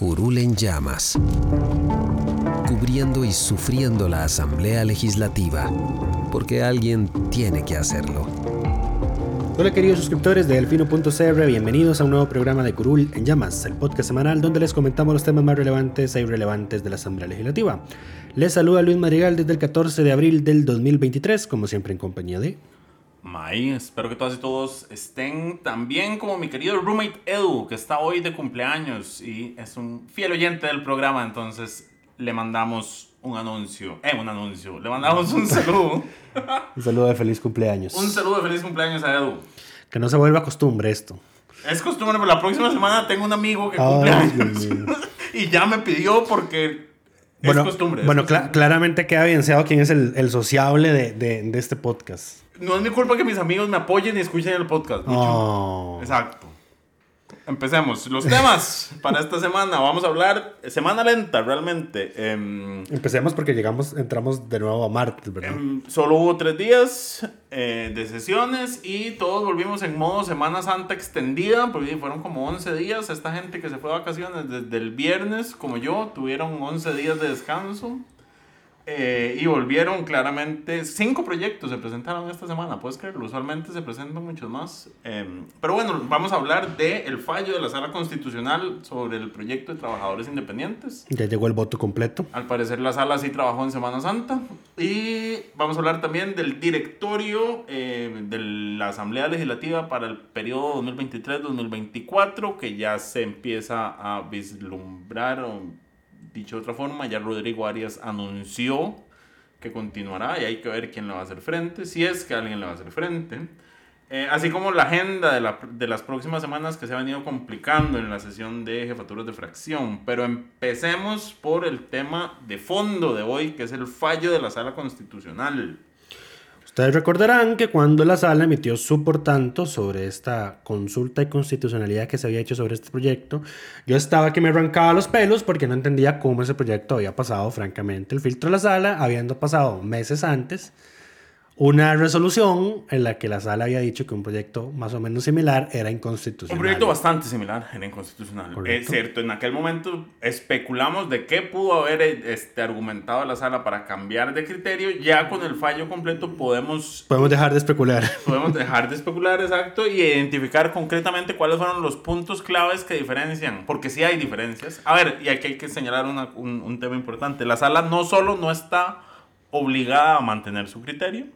Curul en llamas, cubriendo y sufriendo la Asamblea Legislativa, porque alguien tiene que hacerlo. Hola queridos suscriptores de Delfino.cr, bienvenidos a un nuevo programa de Curul en Llamas, el podcast semanal donde les comentamos los temas más relevantes e irrelevantes de la Asamblea Legislativa. Les saluda Luis Madrigal desde el 14 de abril del 2023, como siempre en compañía de... May, espero que todas y todos estén tan bien como mi querido roommate Edu, que está hoy de cumpleaños y es un fiel oyente del programa, entonces le mandamos un anuncio, eh, un anuncio, le mandamos un saludo. un saludo de feliz cumpleaños. Un saludo de feliz cumpleaños a Edu. Que no se vuelva costumbre esto. Es costumbre, pero la próxima semana tengo un amigo que cumple años y ya me pidió porque bueno, es costumbre. bueno, claramente queda evidenciado quién es el, el sociable de, de, de este podcast. No es mi culpa que mis amigos me apoyen y escuchen el podcast. Oh. Exacto. Empecemos. Los temas para esta semana. Vamos a hablar. Semana lenta, realmente. Em, Empecemos porque llegamos, entramos de nuevo a martes, ¿verdad? Em, solo hubo tres días eh, de sesiones y todos volvimos en modo Semana Santa extendida, porque fueron como 11 días. Esta gente que se fue de vacaciones desde el viernes, como yo, tuvieron 11 días de descanso. Eh, y volvieron claramente, cinco proyectos se presentaron esta semana, puedes creerlo, usualmente se presentan muchos más. Em, pero bueno, vamos a hablar del el fallo de la sala constitucional sobre el proyecto de trabajadores independientes. Ya llegó el voto completo. Al parecer la sala sí trabajó en Semana Santa. Y vamos a hablar también del directorio eh, de la Asamblea Legislativa para el periodo 2023-2024, que ya se empieza a vislumbrar. O, Dicho de otra forma, ya Rodrigo Arias anunció que continuará y hay que ver quién le va a hacer frente, si es que alguien le va a hacer frente. Eh, así como la agenda de, la, de, las próximas semanas que se ha venido complicando en la sesión de jefaturas de fracción. Pero empecemos por el tema de fondo de hoy, que es el fallo de la sala constitucional. Ustedes recordarán que cuando la sala emitió su por tanto sobre esta consulta de constitucionalidad que se había hecho sobre este proyecto, yo estaba que me arrancaba los pelos porque no entendía cómo ese proyecto había pasado, francamente, el filtro de la sala, habiendo pasado meses antes una resolución en la que la sala había dicho que un proyecto más o menos similar era inconstitucional. Un proyecto bastante similar era inconstitucional. Es cierto, en aquel momento especulamos de qué pudo haber este, argumentado la sala para cambiar de criterio. Ya con el fallo completo podemos... Podemos dejar de especular. Podemos dejar de especular, exacto, y identificar concretamente cuáles fueron los puntos claves que diferencian, porque sí hay diferencias. A ver, y aquí hay que señalar un, un tema importante. La sala no solo no está obligada a mantener su criterio,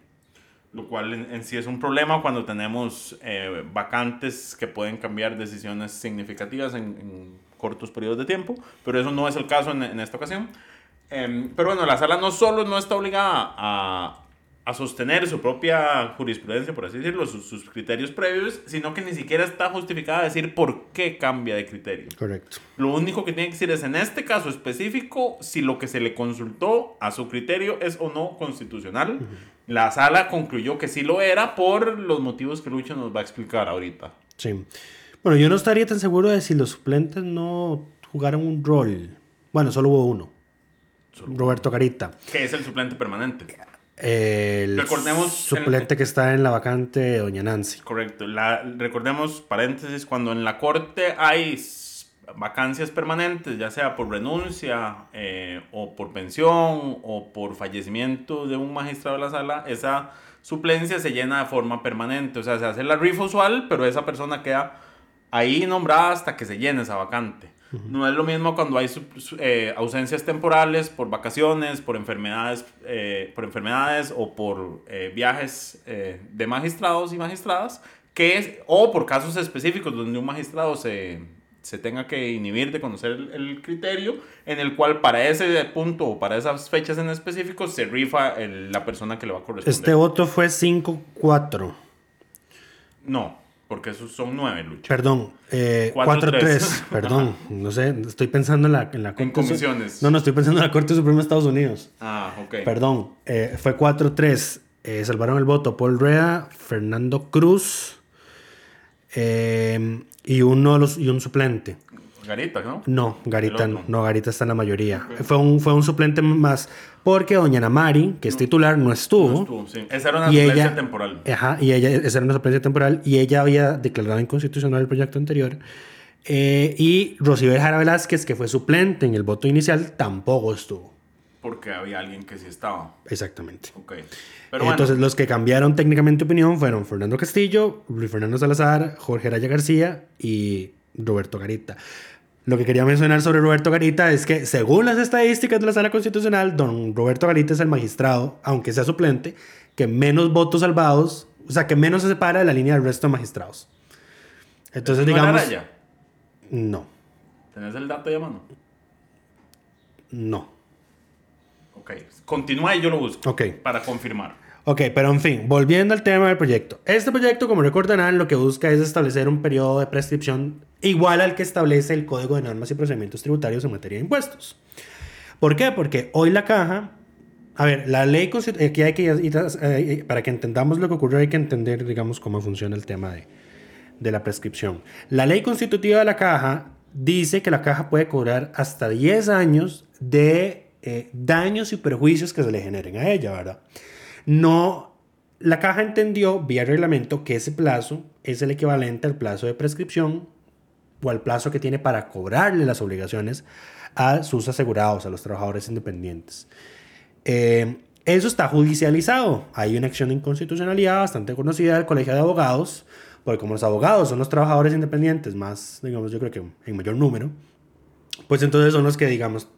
lo cual en, sí es un problema cuando tenemos eh, vacantes que pueden cambiar decisiones significativas en, cortos periodos de tiempo, pero eso no es el caso en, esta ocasión. Em, pero bueno, la sala no solo no está obligada a, a sostener su propia jurisprudencia, por así decirlo, sus, sus, criterios previos, sino que ni siquiera está justificada a decir por qué cambia de criterio. Correcto. Lo único que tiene que decir es, en este caso específico, si lo que se le consultó a su criterio es o no constitucional. La sala concluyó que sí lo era por los motivos que Lucho nos va a explicar ahorita. Sí. Bueno, yo no estaría tan seguro de si los suplentes no jugaron un rol. Bueno, solo hubo uno. Roberto Carita. Que es el suplente permanente. El recordemos suplente que está en la vacante Doña Nancy. Correcto. La, recordemos, paréntesis, cuando en la corte hay vacancias permanentes, ya sea por renuncia eh, o por pensión o por fallecimiento de un magistrado de la sala, esa suplencia se llena de forma permanente. O sea, se hace la rifa usual, pero esa persona queda ahí nombrada hasta que se llene esa vacante. No es lo mismo cuando hay eh, ausencias temporales por vacaciones, por enfermedades, eh, por enfermedades o por eh, viajes eh, de magistrados y magistradas, que es- o por casos específicos donde un magistrado se, se tenga que inhibir de conocer el, el criterio, en el cual para ese punto o para esas fechas en específico se rifa el- la persona que le va a corresponder. Este voto fue 5-4. No, porque esos son nueve, Lucho. Perdón, eh, Cuatro, 4-3. tres. Perdón, no sé, estoy pensando en la, en la En Corte Su- comisiones. No, no, estoy pensando en la Corte Suprema de Estados Unidos. Ah, ok. Perdón, eh, fue 4-3. Eh, salvaron el voto Paul Rea, Fernando Cruz eh, y, uno de los, y un suplente. Garita, ¿no? No, Garita no, no, Garita está en la mayoría. Fue, un, fue un suplente más porque doña Ana Mari, que es titular, no estuvo. No estuvo, sí. Esa era una y suplencia ella, temporal. Ajá, y ella, esa era una suplencia temporal, y ella había declarado inconstitucional el proyecto anterior. Eh, y Rosibel Jara Velázquez, que fue suplente en el voto inicial, tampoco estuvo. Porque había alguien que sí estaba. Exactamente. Ok. Pero Entonces, bueno, los que cambiaron técnicamente opinión fueron Fernando Castillo, Luis Fernando Salazar, Jorge Araya García y Roberto Garita. Lo que quería mencionar sobre Roberto Garita es que, según las estadísticas de la Sala Constitucional, don Roberto Garita es el magistrado, aunque sea suplente, que menos votos salvados, o sea, que menos se separa de la línea del resto de magistrados. Entonces, ¿no era digamos. Araya? No, ¿Tenés el dato ahí a mano? no. Ok. Continúa y yo lo busco. Ok. Para confirmar. Ok, pero en fin, volviendo al tema del proyecto. Este proyecto, como recordarán, lo que busca es establecer un periodo de prescripción igual al que establece el Código de Normas y Procedimientos Tributarios en materia de impuestos. ¿Por qué? Porque hoy la caja... A ver, la ley aquí hay que ir a- eh, para que entendamos lo que ocurrió hay que entender, digamos, cómo funciona el tema de, de la prescripción. La ley constitutiva de la caja dice que la caja puede cobrar hasta 10 años de eh, daños y perjuicios que se le generen a ella, ¿verdad? No, la caja entendió vía reglamento que ese plazo es el equivalente al plazo de prescripción o al plazo que tiene para cobrarle las obligaciones a sus asegurados, a los trabajadores independientes. Eh, eso está judicializado. Hay una acción de inconstitucionalidad bastante conocida del Colegio de Abogados, porque como los abogados son los trabajadores independientes más, digamos, yo creo que en mayor número, pues entonces son los que, digamos,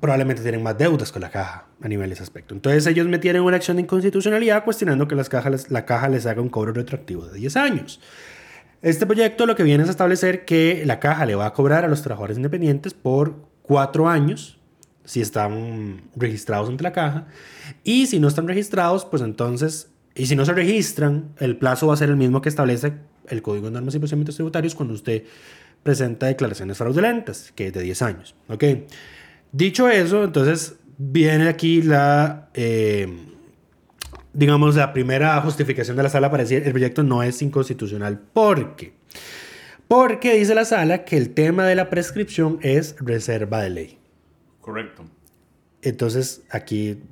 probablemente tienen más deudas con la caja a nivel de ese aspecto. Entonces ellos metieron una acción de inconstitucionalidad cuestionando que las cajas, la caja les haga un cobro retroactivo de 10 años. Este proyecto lo que viene es establecer que la caja le va a cobrar a los trabajadores independientes por cuatro años si están registrados ante la caja y si no están registrados, pues entonces, y si no se registran, el plazo va a ser el mismo que establece el Código de Normas y Procedimientos Tributarios cuando usted presenta declaraciones fraudulentas, que es de 10 años. ¿ok? Dicho eso, entonces viene aquí la, eh, digamos, la primera justificación de la sala para decir el proyecto no es inconstitucional. ¿Por qué? Porque dice la sala que el tema de la prescripción es reserva de ley. Correcto. Entonces, aquí,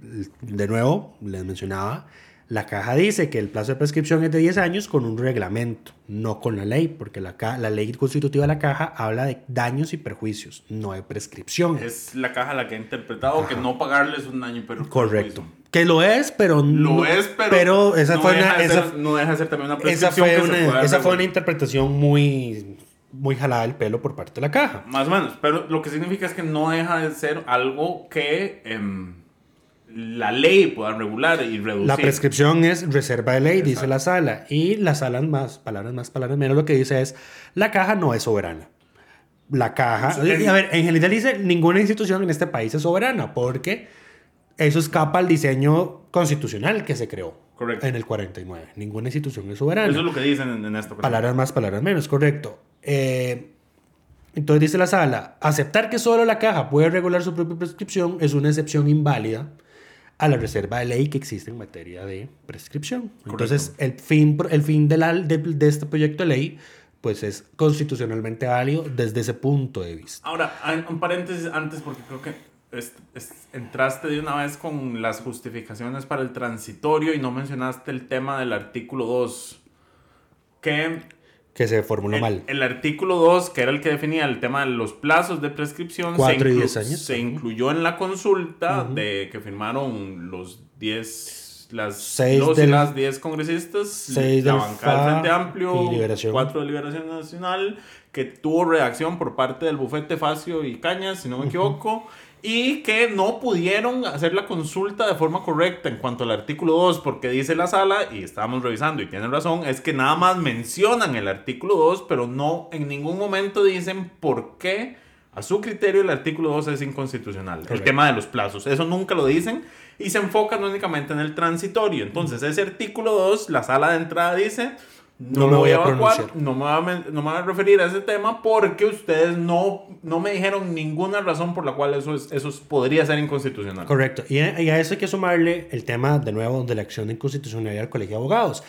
de nuevo, les mencionaba, la caja dice que el plazo de prescripción es de 10 años con un reglamento, no con la ley, porque la, la ley constitutiva de la caja habla de daños y perjuicios, no de prescripción. Es la caja la que ha interpretado que no pagarles un daño pero Correcto. Que lo es, pero Lo no- es, pero, esa no, fue deja una, de esa, ser, no deja de ser también una esa prescripción fue que se una, esa fue una interpretación muy, muy jalada del pelo por parte de la caja. Más o menos, pero lo que significa es que no deja de ser algo que em, la ley pueda regular y reducir. La prescripción es reserva de ley, dice la sala. Y la sala, más palabras más, palabras menos, lo que dice es, la caja no es soberana. La caja, a ver, en general dice, ninguna institución en este país es soberana, porque eso escapa al diseño constitucional que se creó Correcto. en el 49. Ninguna institución es soberana. Eso es lo que dicen en, en esta ocasión. Palabras más, palabras menos, correcto. Eh, entonces dice la sala, aceptar que solo la caja puede regular su propia prescripción es una excepción inválida a la reserva de ley que existe en materia de prescripción. Entonces, el fin, el fin de, la- de, de este proyecto de ley pues es constitucionalmente válido desde ese punto de vista. Ahora, un paréntesis antes porque creo que es- es- entraste de una vez con las justificaciones para el transitorio y no mencionaste el tema del artículo 2. Que Que se formuló el, mal. el artículo 2, que era el que definía el tema de los plazos de prescripción, Cuatro se, y inclu- diez años. se incluyó en la consulta de que firmaron los 10 las Seis dos y del- las 10 congresistas, seis la del bancada del Frente Amplio, y Liberación. cuatro de Liberación Nacional, que tuvo reacción por parte del bufete Facio y Cañas, si no me equivoco, y que no pudieron hacer la consulta de forma correcta en cuanto al artículo 2, porque dice la sala, y estábamos revisando y tienen razón, es que nada más mencionan el artículo 2, pero no en ningún momento dicen por qué a su criterio el artículo 2 es inconstitucional. El tema de los plazos, eso nunca lo dicen y se enfocan únicamente en el transitorio. Entonces, ese artículo 2, la sala de entrada dice, no, me voy a pronunciar. no me, voy a, men- no me voy a referir a ese tema porque ustedes no, no me dijeron ninguna razón por la cual eso, es, eso es- podría ser inconstitucional. Correcto. Y a, y a eso hay que sumarle el tema, de nuevo, de la acción de inconstitucionalidad del Colegio de Abogados.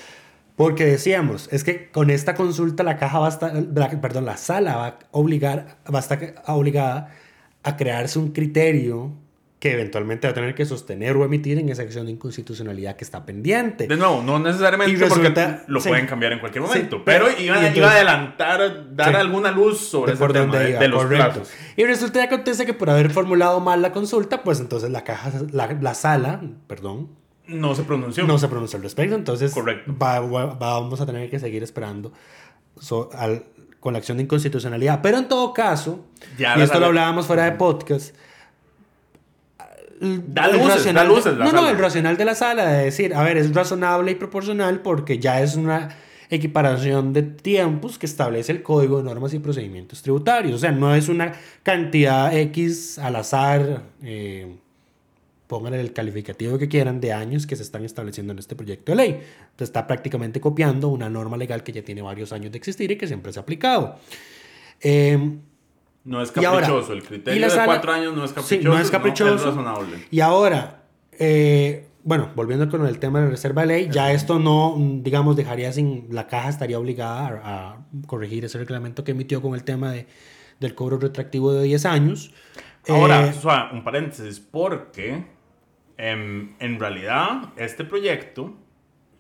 Porque decíamos, es que con esta consulta la caja va a estar, perdón, la sala va a obligar, va a estar obligada a crearse un criterio que eventualmente va a tener que sostener o emitir en esa acción de inconstitucionalidad que está pendiente. De nuevo, no necesariamente resulta- porque lo sí. pueden cambiar en cualquier Sí, momento, pero- pero, iba, entonces- iba a adelantar, dar Sí. alguna luz sobre ese tema de, iba, de los plazos. Y resulta que acontece que por haber formulado mal la consulta, pues entonces la caja, la, la sala, perdón, No se pronunció. no se pronunció al respecto, entonces Correcto. va- va- vamos a tener que seguir esperando so- al- con la acción de inconstitucionalidad. Pero en todo caso, Ya y esto sala- lo hablábamos fuera de podcast, Da el luces, racional da luces la no, no, sala. el racional de la sala de decir, a ver, es razonable y proporcional porque ya es una equiparación de tiempos que establece el Código de Normas y Procedimientos Tributarios. O sea, no es una cantidad X al azar, eh, pónganle el calificativo que quieran de años que se están estableciendo en este proyecto de ley. Entonces está prácticamente copiando una norma legal que ya tiene varios años de existir y que siempre se ha aplicado. Eh, No es ahora- caprichoso. el criterio de sala- cuatro años no es Sí, caprichoso. no es caprichoso. es razonable. Y ahora, eh, bueno, volviendo con el tema de la reserva de ley, ya esto no, digamos, dejaría sin, la caja estaría obligada a, a corregir ese reglamento que emitió con el tema de, del cobro retractivo de 10 años. Ahora, Eh, un paréntesis, porque em, en realidad este proyecto,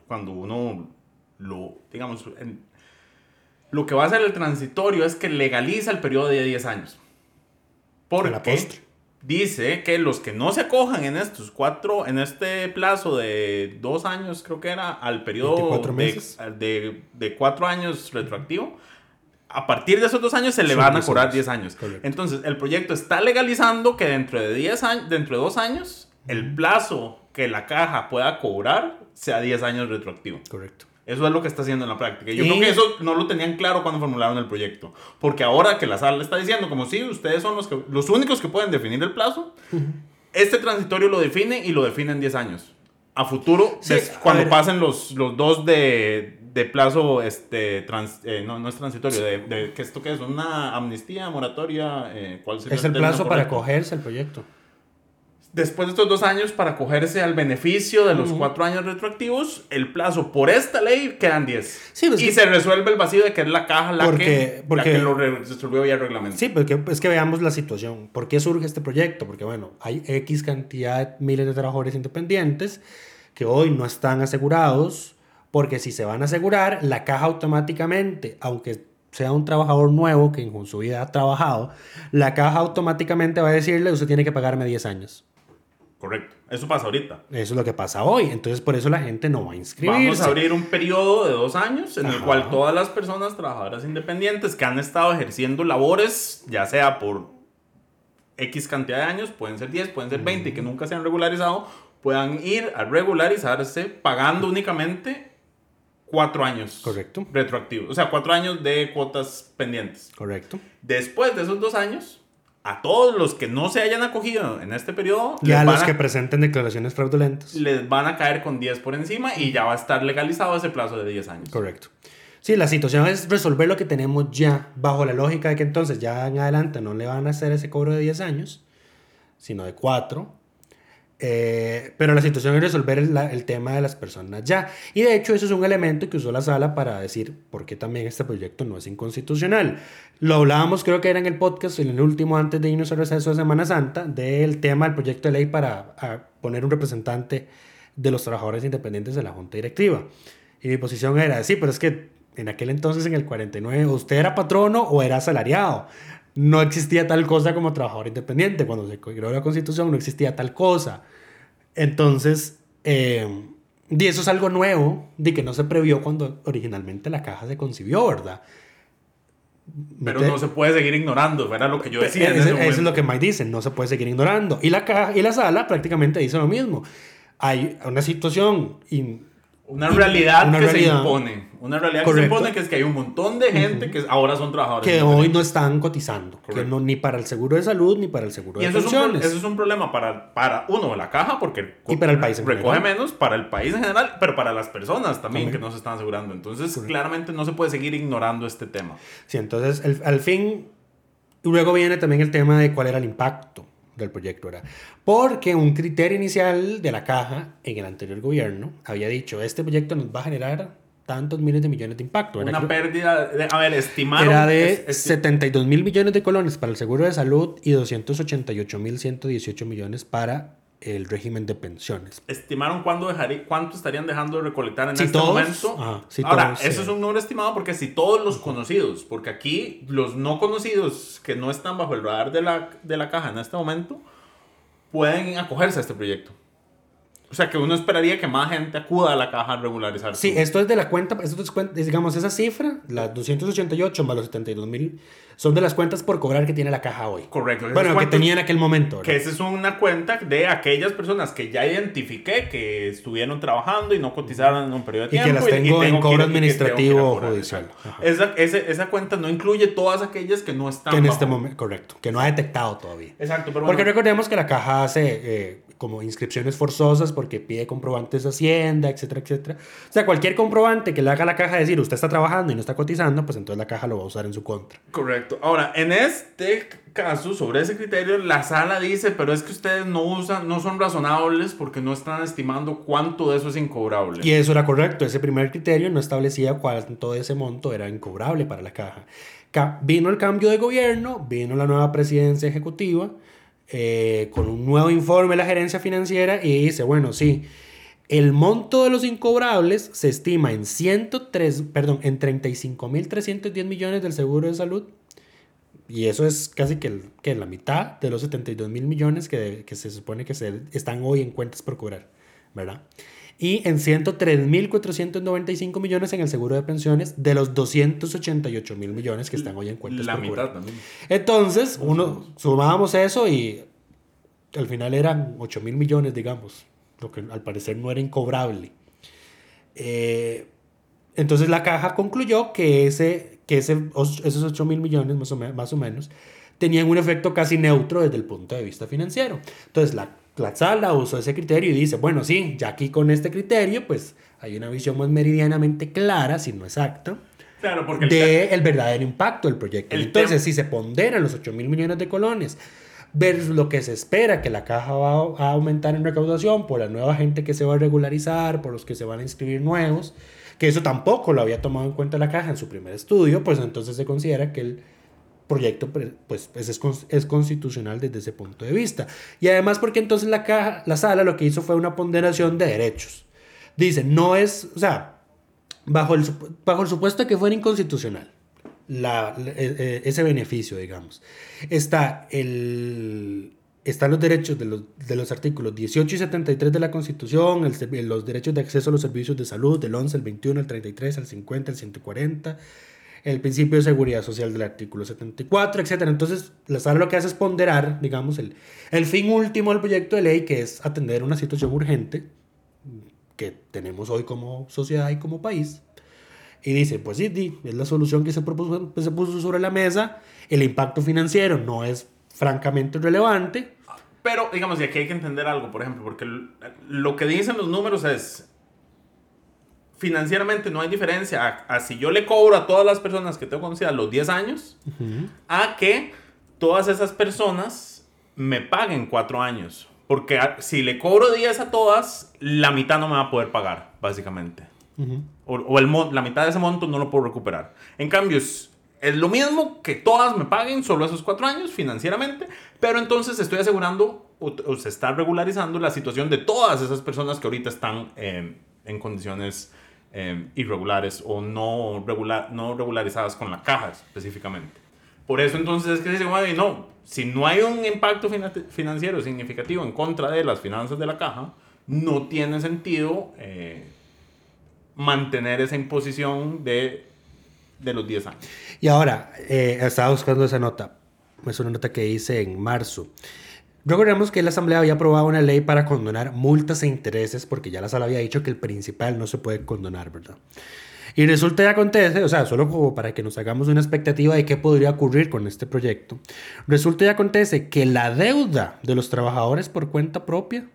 cuando uno lo, digamos, en- lo que va a hacer el transitorio es que legaliza el periodo de 10 años. Porque dice que los que no se acojan en estos cuatro, en este plazo de dos años, creo que era, al periodo 24 de, de, de cuatro años retroactivo, a partir de esos dos años se le Son van a 10 cobrar años. 10 años. Correcto. Entonces, el proyecto está legalizando que dentro de 10 años, dentro de dos años, el plazo que la caja pueda cobrar sea 10 años retroactivo. Correcto. Eso es lo que está haciendo en la práctica. Yo creo que eso no lo tenían claro cuando formularon el proyecto. Porque ahora que la sala está diciendo, como si ustedes son los, que, los únicos que pueden definir el plazo, este transitorio lo define y lo define en 10 años. A futuro, Sí, des- a cuando ver. pasen los, los dos de, de plazo, este, trans- eh, no, no es transitorio, de, de- ¿qué esto qué es? ¿Una amnistía, moratoria? Eh, ¿Cuál sería Es el plazo para correcto? acogerse al proyecto. Después de estos dos años, para acogerse al beneficio de los cuatro años retroactivos, el plazo por esta ley quedan 10. Sí, pues y que- se resuelve el vacío de que es la caja la, Porque- que, porque- la que lo re- resolvió vía reglamento. Sí, porque es que veamos la situación. ¿Por qué surge este proyecto? Porque, bueno, hay X cantidad, miles de trabajadores independientes que hoy no están asegurados, porque si se van a asegurar, la caja automáticamente, aunque sea un trabajador nuevo que en su vida ha trabajado, la caja automáticamente va a decirle, usted tiene que pagarme 10 años. Correcto. Eso pasa ahorita. Eso es lo que pasa hoy. Entonces, por eso la gente no va a inscribirse. Vamos a abrir un periodo de dos años en el cual todas las personas trabajadoras independientes que han estado ejerciendo labores, ya sea por X cantidad de años, pueden ser 10, pueden ser 20, y que nunca se han regularizado, puedan ir a regularizarse pagando únicamente cuatro años. Correcto. Retroactivos. O sea, cuatro años de cuotas pendientes. Correcto. Después de esos dos años, a todos los que no se hayan acogido en este periodo, Y a los a- que presenten declaraciones fraudulentas. les van a caer con 10 por encima y ya va a estar legalizado ese plazo de 10 años. Correcto. Sí, la situación es resolver lo que tenemos ya, bajo la lógica de que entonces ya en adelante no le van a hacer ese cobro de 10 años, sino de 4. Eh, pero la situación es resolver el, el tema de las personas ya. Y de hecho eso es un elemento que usó la sala para decir por qué también este proyecto no es inconstitucional. Lo hablábamos creo que era en el podcast, en el último antes de irnos al receso de Semana Santa, del tema del proyecto de ley para poner un representante de los trabajadores independientes en la junta directiva. Y mi posición era, sí, pero es que en aquel entonces, en el 49, usted era patrono o era asalariado. No existía tal cosa como trabajador independiente. Cuando se creó la constitución no existía tal cosa. Entonces, eh, Y eso es algo nuevo, de que no se previó cuando originalmente la caja se concibió, ¿verdad? Pero no se puede seguir ignorando, era lo que yo decía. Eso, es lo que Mike dice, no se puede seguir ignorando. Y la caja y la sala prácticamente dice lo mismo. Hay una situación in- Una realidad una que realidad se impone. Una realidad Correcto. que se impone que es que hay un montón de gente que ahora son trabajadores. que hoy no están cotizando, que no, ni para el seguro de salud ni para el seguro Y de eso es, un, pensiones. eso es un problema para, para uno, la caja, porque Y para el país en recoge general. menos, para el país en general, pero para las personas también También. que no se están asegurando. Entonces, claramente no se puede seguir ignorando este tema. Sí, entonces el- al fin, luego viene también el tema de cuál era el impacto del proyecto, ¿verdad? Porque un criterio inicial de la caja en el anterior gobierno había dicho, este proyecto nos va a generar tantos miles de millones de impacto. Una pérdida, de, a ver, estimaron... Era de es- es- 72 mil millones de colones para el seguro de salud y 288 mil 118 millones para el régimen de pensiones. estimaron cuándo dejaría, cuánto estarían dejando de recolectar en Si este todos, momento. ajá, si Ahora, todos, eso sí. es un número estimado porque si todos los conocidos, porque aquí los no conocidos que no están bajo el radar de la, de la caja en este momento, pueden acogerse a este proyecto. O sea, que uno esperaría que más gente acuda a la caja a regularizar. Sí, esto es de la cuenta, esto es digamos, esa cifra, las 288 más los 72 mil, son de las cuentas por cobrar que tiene la caja hoy. Correcto. Bueno, que tenía en aquel momento. Que esa es una cuenta de aquellas personas que ya identifiqué que estuvieron trabajando y no cotizaron en un periodo de Y que tiempo. las tengo en cobro y administrativo cobrar, judicial. Esa, ese- esa cuenta no incluye todas aquellas que no están que en bajo- este momento, correcto, que no ha detectado todavía. Exacto, pero Porque bueno, recordemos que la caja hace eh, como inscripciones forzosas porque pide comprobantes de Hacienda, etcétera, etcétera. O sea, cualquier comprobante que le haga la caja decir usted está trabajando y no está cotizando, pues entonces la caja lo va a usar en su contra. correcto. Ahora, en este caso, sobre ese criterio, la sala dice, pero es que ustedes no usan, no son razonables porque no están estimando cuánto de eso es incobrable. Y eso era correcto. Ese primer criterio no establecía cuánto de ese monto era incobrable para la caja. Ca- vino el cambio de gobierno, vino la nueva presidencia ejecutiva eh, con un nuevo informe de la gerencia financiera y dice, bueno, sí, el monto de los incobrables se estima en 103, perdón, en 35.310 millones del seguro de salud. Y eso es casi que, el- que la mitad de los 72 mil millones que, que se supone que se, están hoy en cuentas por cobrar, ¿verdad? Y en 103.495 millones en el seguro de pensiones de los 288 mil millones que están hoy en cuentas la mitad también. Entonces, uno sumábamos eso y al final eran 8 mil millones, digamos, lo que al parecer no era incobrable. Eh, entonces la caja concluyó que, ese, que ese, os- esos 8 mil millones más o, me- más o menos tenían un efecto casi neutro desde el punto de vista financiero. Entonces la, la sala usó ese criterio y dice, bueno, sí, ya aquí con este criterio, pues hay una visión más meridianamente clara, si no exacta, Claro, porque el- de el verdadero impacto del proyecto. El Entonces, si se ponderan los 8 mil millones de colones versus lo que se espera que la caja va a aumentar en recaudación por la nueva gente que se va a regularizar, por los que se van a inscribir nuevos, que eso tampoco lo había tomado en cuenta la caja en su primer estudio, pues entonces se considera que el proyecto pues, pues, es, cons- es constitucional desde ese punto de vista. Y además porque entonces la caja, la sala lo que hizo fue una ponderación de derechos. Dice, no es, o sea, bajo el, bajo el supuesto de que fuera inconstitucional la- eh, eh, ese beneficio, digamos, está el, están los derechos de los, de los artículos 18 y 73 de la Constitución, el los derechos de acceso a los servicios de salud, del 11, el 21, el 33, el 50, el 140, el principio de seguridad social del artículo 74, etc. Entonces, la sala lo que hace es ponderar, digamos, el, el fin último del proyecto de ley, que es atender una situación urgente que tenemos hoy como sociedad y como país. Y dice, pues sí, es la solución que se, propuso, que se puso sobre la mesa. El impacto financiero no es francamente relevante. Pero, digamos, y aquí hay que entender algo, por ejemplo, porque lo que dicen los números es, financieramente no hay diferencia a, a si yo le cobro a todas las personas que tengo conocidas los 10 años, a que todas esas personas me paguen 4 años. Porque a- si le cobro 10 a todas, la mitad no me va a poder pagar, básicamente. O, o el la mitad de ese monto no lo puedo recuperar. En cambio, es, es lo mismo que todas me paguen solo esos cuatro años financieramente, pero entonces estoy asegurando o, o se está regularizando la situación de todas esas personas que ahorita están eh, en condiciones eh, irregulares o no, regular, no regularizadas con la caja específicamente. Por eso entonces es que se dice, "Bueno, no, si no hay un impacto fina- financiero significativo en contra de las finanzas de la caja, no tiene sentido eh, mantener esa imposición de, de los 10 años. Y ahora, eh, estaba buscando esa nota. Es una nota que hice en marzo. Recordemos que la Asamblea había aprobado una ley para condonar multas e intereses, porque ya la sala había dicho que el principal no se puede condonar, ¿verdad? Y resulta y acontece, o sea, solo como para que nos hagamos una expectativa de qué podría ocurrir con este proyecto, resulta y acontece que la deuda de los trabajadores por cuenta propia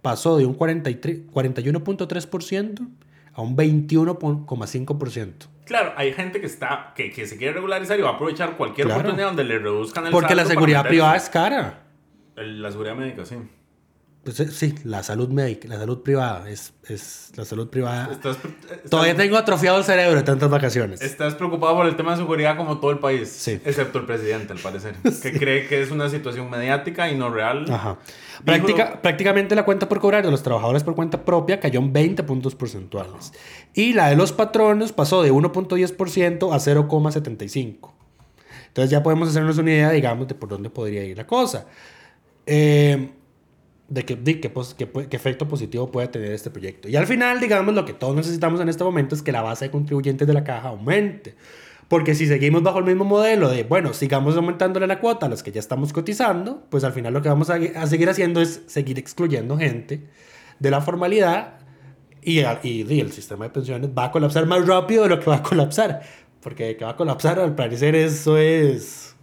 pasó de un 43 41.3% a un 21.5%. Claro, hay gente que está que, que se quiere regularizar y va a aprovechar cualquier Claro. oportunidad donde le reduzcan el Porque la seguridad privada es cara. La seguridad médica, sí. Pues, eh, sí, la salud médica, la salud privada es, es la salud privada. Estás, estás- Todavía tengo atrofiado el cerebro de tantas vacaciones. Estás preocupado por el tema de seguridad como todo el país. Sí. Excepto el presidente, al parecer. Que cree que es una situación mediática y no real. Ajá. Dijo- Práctica- prácticamente la cuenta por cobrar de los trabajadores por cuenta propia cayó en 20 puntos porcentuales. Y la de los patronos pasó de 1.10% a 0.75%. Entonces ya podemos hacernos una idea, digamos, de por dónde podría ir la cosa. Eh, de qué, de qué pos- qué pu- qué efecto positivo puede tener este proyecto. Y al final, digamos, lo que todos necesitamos en este momento es que la base de contribuyentes de la caja aumente. Porque si seguimos bajo el mismo modelo de, bueno, sigamos aumentándole la cuota a los que ya estamos cotizando, pues al final lo que vamos a, a seguir haciendo es seguir excluyendo gente de la formalidad y, y, y el sistema de pensiones va a colapsar más rápido de lo que va a colapsar. Porque que va a colapsar, al parecer, eso es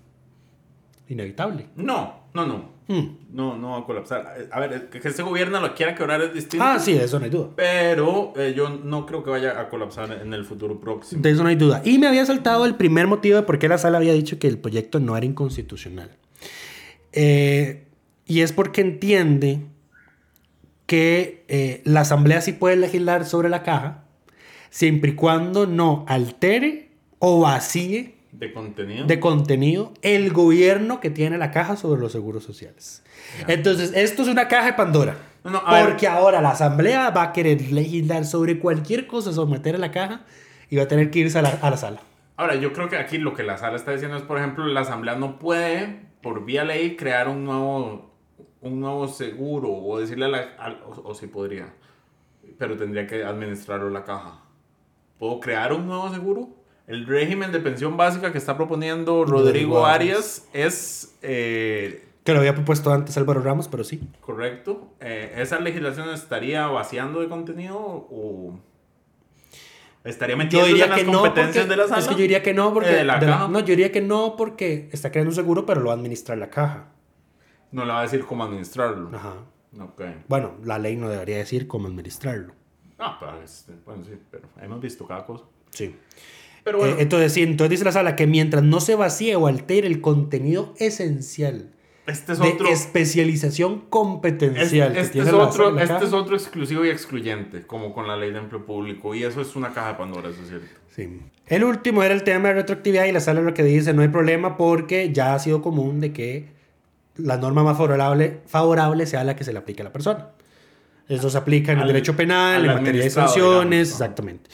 inevitable. No, no, no. Hmm. No, no va a colapsar. A ver, que este gobierno lo quiera quebrar es distinto. Ah, sí, de eso no hay duda. Pero eh, yo no creo que vaya a colapsar en el futuro próximo. De eso no hay duda. Y me había saltado el primer motivo de por qué la sala había dicho que el proyecto no era inconstitucional. Eh, y es porque entiende que eh, la asamblea sí puede legislar sobre la caja siempre y cuando no altere o vacíe De contenido. de contenido el gobierno que tiene la caja sobre los seguros sociales. Entonces, esto es una caja de Pandora. No, no, a ver. porque ahora la asamblea va a querer legislar sobre cualquier cosa, someter a la caja y va a tener que irse a la, a la sala. Ahora, yo creo que aquí lo que la sala está diciendo es, por ejemplo, la asamblea no puede, por vía ley, crear un nuevo, un nuevo seguro o decirle a la... o, o sí podría, pero tendría que administrarlo la caja. ¿Puedo crear un nuevo seguro? El régimen de pensión básica que está proponiendo Rodrigo Rodrigo Arias es eh, Que lo había propuesto antes Álvaro Ramos, pero sí. correcto. Eh, ¿Esa legislación estaría vaciando de contenido o estaría diría en las que no, competencias porque, de la sala? es que yo diría que no, porque Eh, de la de la- no, yo diría que no porque está creando un seguro, pero lo va a administrar la caja. No le va a decir cómo administrarlo. Ajá. Ok. Bueno, la ley no debería decir cómo administrarlo. Ah, pero este, bueno, sí, pero hemos visto cada cosa. Sí. Pero bueno, Eh, entonces, sí, entonces dice la sala que mientras no se vacíe o altere el contenido esencial este es de otro. especialización es- competencial este, tiene es otro la este es otro exclusivo y excluyente, como con la ley de empleo público. Y eso es una caja de Pandora, eso es cierto. Sí. El último era el tema de retroactividad y la sala lo que dice no hay problema porque ya ha sido común de que la norma más favorable, favorable sea la que se le aplique a la persona. Eso se aplica en el derecho penal, al en materia de sanciones, digamos. exactamente.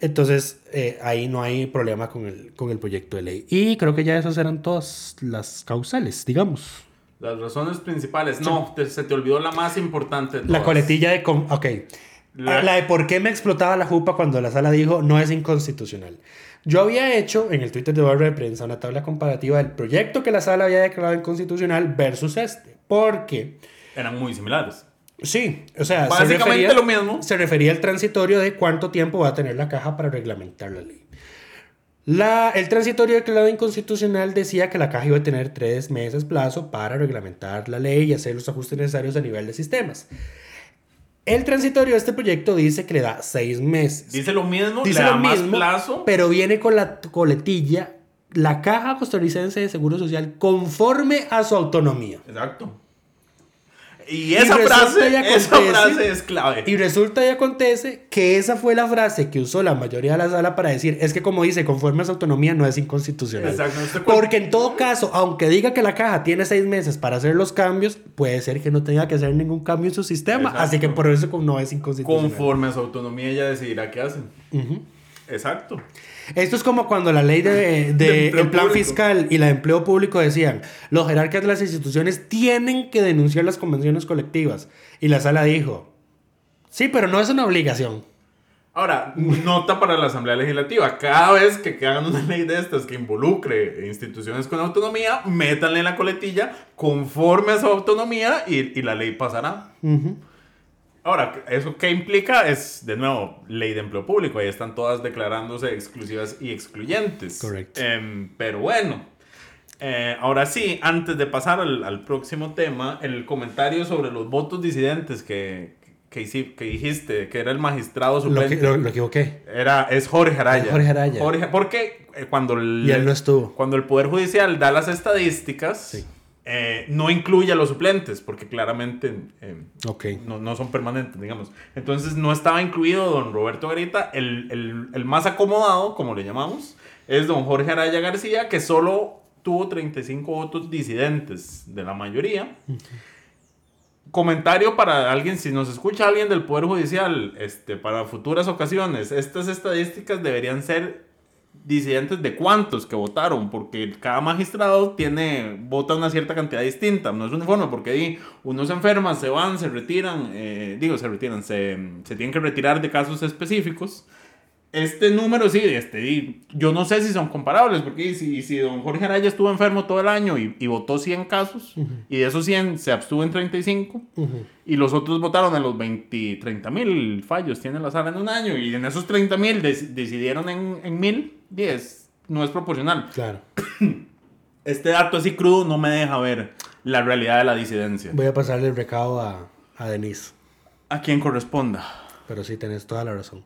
Entonces, eh, ahí no hay problema con el, con el proyecto de ley. Y creo que ya esas eran todas las causales, digamos. Las razones principales. No, te- se te olvidó la más importante. de La coletilla de... com- Ok. La- La... de por qué me explotaba la jupa cuando la sala dijo no es inconstitucional. Yo había hecho en el Twitter de Barra de Prensa una tabla comparativa del proyecto que la sala había declarado inconstitucional versus este. Porque, Eran muy similares. Sí, o sea, se Básicamente refería, lo mismo. se refería al transitorio de cuánto tiempo va a tener la caja para reglamentar la ley. La, el transitorio declarado inconstitucional decía que la caja iba a tener tres meses plazo para reglamentar la ley y hacer los ajustes necesarios a nivel de sistemas. El transitorio de este proyecto dice que le da seis meses. Dice lo mismo, Dice le da lo más mismo, plazo. pero viene con la coletilla la Caja Costarricense de Seguro Social conforme a su autonomía. Exacto. Y esa frase, esa es clave. Y resulta y acontece que esa fue la frase que usó la mayoría de la sala para decir, es que como dice, conforme a su autonomía no es inconstitucional. Exacto, Porque en todo caso, aunque diga que la caja tiene seis meses para hacer los cambios, puede ser que no tenga que hacer ningún cambio en su sistema. Exacto. Así que por eso como no es inconstitucional. Conforme a su autonomía, ella decidirá qué hacen. Exacto. Esto es como cuando la ley de, de De el plan público. fiscal y la de empleo público decían, los jerarcas de las instituciones tienen que denunciar las convenciones colectivas. Y la sala dijo, Sí, pero no es una obligación. Ahora, nota para la Asamblea Legislativa. Cada vez que hagan una ley de estas que involucre instituciones con autonomía, métanle en la coletilla conforme a su autonomía y, y la ley pasará. Ahora, ¿eso qué implica? Es, de nuevo, ley de empleo público. Ahí están todas declarándose exclusivas y excluyentes. Correcto. Em, pero bueno, eh, ahora sí, antes de pasar al, al próximo tema, el comentario sobre los votos disidentes que, que, que dijiste, que era el magistrado suplente. lo- lo equivoqué. Era, es Jorge Araya. Es Jorge Araya. Jorge- porque eh, cuando el, Y él no estuvo. cuando el Poder Judicial da las estadísticas, Sí. Eh, no incluye a los suplentes, porque claramente eh, no, no son permanentes, digamos. Entonces no estaba incluido don Roberto Garita. El, el- el más acomodado, como le llamamos, es don Jorge Araya García, que solo tuvo 35 votos disidentes de la mayoría. Comentario para alguien, si nos escucha alguien del Poder Judicial, este, para futuras ocasiones, estas estadísticas deberían ser disidentes de cuántos que votaron, porque cada magistrado tiene, vota una cierta cantidad distinta, no es uniforme, porque ahí unos se enferman, se van, se retiran, eh, digo, se retiran, se, se tienen que retirar de casos específicos. Este número, sí, este, yo no sé si son comparables, porque si, si don Jorge Araya estuvo enfermo todo el año y, y votó 100 casos, y de esos 100 se abstuvo en 35, y los otros votaron en los 20, 30 mil fallos, tiene la sala en un año, y en esos 30 mil decidieron en, en mil, 10, no es proporcional. Claro. Este dato así crudo no me deja ver la realidad de la disidencia. Voy a pasarle el recado a, a Denise. A quien corresponda. Pero sí, tenés toda la razón.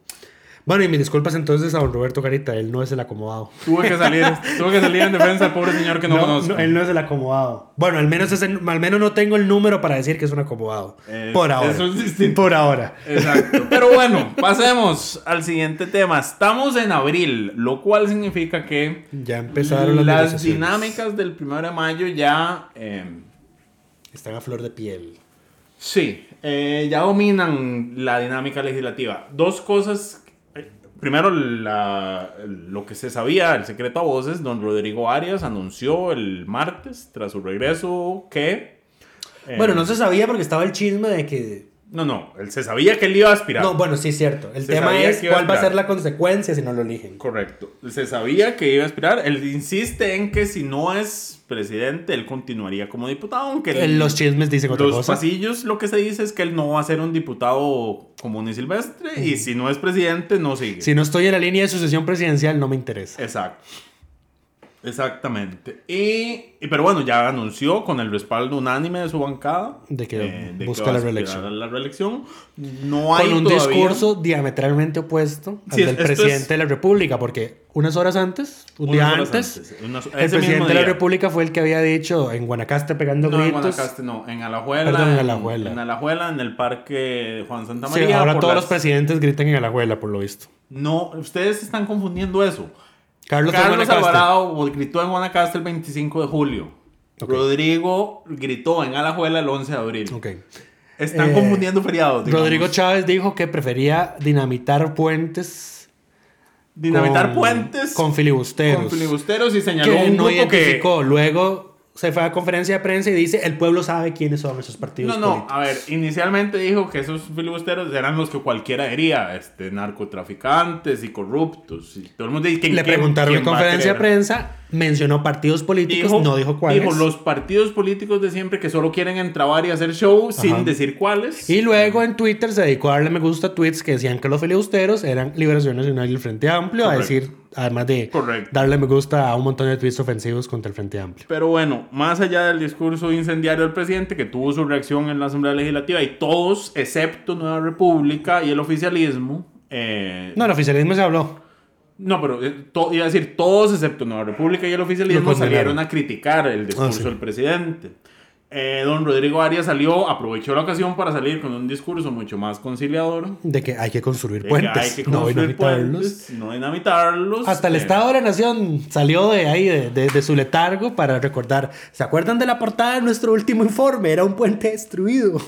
Bueno, y mis disculpas entonces a don Roberto Garita. Él no es el acomodado. Tuve que salir, tuve que salir en defensa del pobre señor que no, conozco. él no es el acomodado. Bueno, al menos, es el- al menos no tengo el número para decir que es un acomodado. Eh, Por ahora. eso es distinto. Por ahora. Exacto. Pero bueno, pasemos al siguiente tema. Estamos en abril, lo cual significa que Ya empezaron las, las dinámicas del 1 de mayo ya, eh, Están a flor de piel. sí, eh, ya dominan la dinámica legislativa. Dos cosas. Eh, Primero, la- lo que se sabía, el secreto a voces, don Rodrigo Arias anunció el martes, tras su regreso, que... eh, Bueno, no se sabía porque estaba el chisme de que... No, no, él se sabía que él iba a aspirar. No, bueno, sí es cierto. El Se tema es cuál va a ser la consecuencia si no lo eligen. Correcto. Se sabía que iba a aspirar. Él insiste en que si no es presidente, él continuaría como diputado, aunque Los chismes dicen otra los cosa. pasillos lo que se dice es que él no va a ser un diputado común y silvestre y si no es presidente no sigue. Si no estoy en la línea de sucesión presidencial, no me interesa. Exacto. Exactamente. Y, y- pero bueno, ya anunció con el respaldo unánime de su bancada De que eh, busca va a la reelección. La reelección. No hay Con un todavía- discurso diametralmente opuesto al Sí, del esto es- presidente de la República, porque unas horas antes, un Unas día antes, antes, unas- el presidente de la. República fue el que había dicho en Guanacaste pegando No, en gritos. Guanacaste no, en Alajuela. Perdón, en Alajuela. En Alajuela, en el parque Juan Santa Sí, María. ahora por todos las- los presidentes gritan en Alajuela, por lo visto. No, ustedes están confundiendo eso. Carlos. Alvarado gritó en Guanacaste el 25 de julio. Rodrigo gritó en Alajuela el 11 de abril. Están Eh, confundiendo feriados. digamos. Rodrigo Chávez dijo que prefería dinamitar puentes Dinamitar con- puentes con filibusteros. con filibusteros y señaló que un no grupo que identificó. Luego se fue a conferencia de prensa y dice, el pueblo sabe quiénes son esos partidos No, no, políticos". a ver, inicialmente dijo que esos filibusteros eran los que cualquiera diría, este, narcotraficantes y corruptos. Y todo el mundo dice, ¿quién- Le preguntaron en conferencia de prensa, mencionó partidos políticos, no dijo cuáles. Dijo los partidos políticos de siempre que solo quieren entrabar y hacer show sin decir cuáles. Y luego en Twitter se dedicó a darle me gusta a tweets que decían que los filibusteros eran Liberación Nacional y el Frente Amplio, a Correcto. decir, además de Correcto. darle me gusta a un montón de tweets ofensivos contra el Frente Amplio. Pero bueno, más allá del discurso incendiario del presidente, que tuvo su reacción en la Asamblea Legislativa, y todos, excepto Nueva República y el oficialismo, eh, No, el oficialismo se habló. No, pero eh, to- iba a decir todos excepto Nueva República y el oficialismo salieron a criticar el discurso Ah, sí. del presidente. Eh, don Rodrigo Arias salió, aprovechó la ocasión para salir con un discurso mucho más conciliador. De que hay que construir de que puentes, hay que no dinamitarlos. puentes, no dinamitarlos. Hasta el eh, Estado de la Nación salió de ahí, de, de- de su letargo, para recordar. ¿Se acuerdan de la portada de nuestro último informe? Era un puente destruido.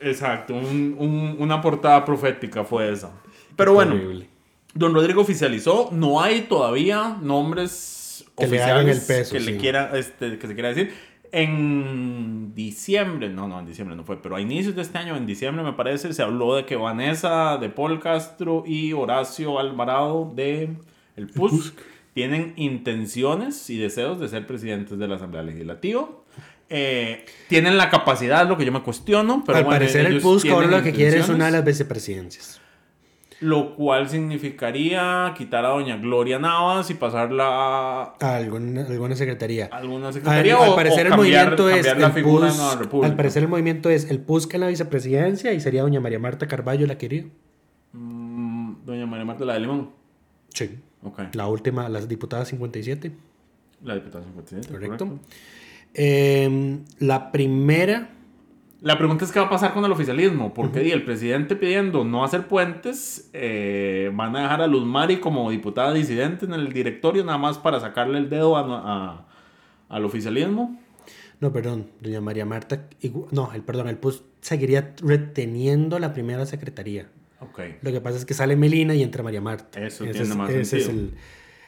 Exacto, un- un- una portada profética fue esa. Pero bueno, Horrible. Don Rodrigo oficializó, no hay todavía nombres Que le oficiales el peso, que sí. le quiera, este, que se quiera decir. En diciembre, no, no, en diciembre no fue, pero a inicios de este año, en diciembre me parece, se habló de que Vanessa de Paul Castro y Horacio Alvarado de el PUSC tienen intenciones y deseos de ser presidentes de la Asamblea Legislativa. Eh, tienen la capacidad, lo que yo me cuestiono, pero Al bueno, parecer el PUSC ahora lo que quiere es una de las vicepresidencias. Lo cual significaría quitar a doña Gloria Navas y pasarla a A alguna, alguna secretaría. alguna Al, secretaría al o, parecer o el movimiento es la el PUSC, la República. al parecer el movimiento es el PUSC en la vicepresidencia y sería doña María Marta Carballo la querida. Mm, doña María Marta, la de Limón. Sí. Ok. La última, las diputadas 57, La diputada 57. correcto. correcto. Eh, la primera, La pregunta es qué va a pasar con el oficialismo, porque di, el presidente pidiendo no hacer puentes, eh, van a dejar a Luz Mari como diputada disidente en el directorio nada más para sacarle el dedo a, a- al oficialismo. no, perdón, doña María Marta, no, el perdón, el PUSC seguiría reteniendo la primera secretaría. Ok. Lo que pasa es que sale Melina y entra María Marta. Eso ese tiene es, más ese es sentido. el,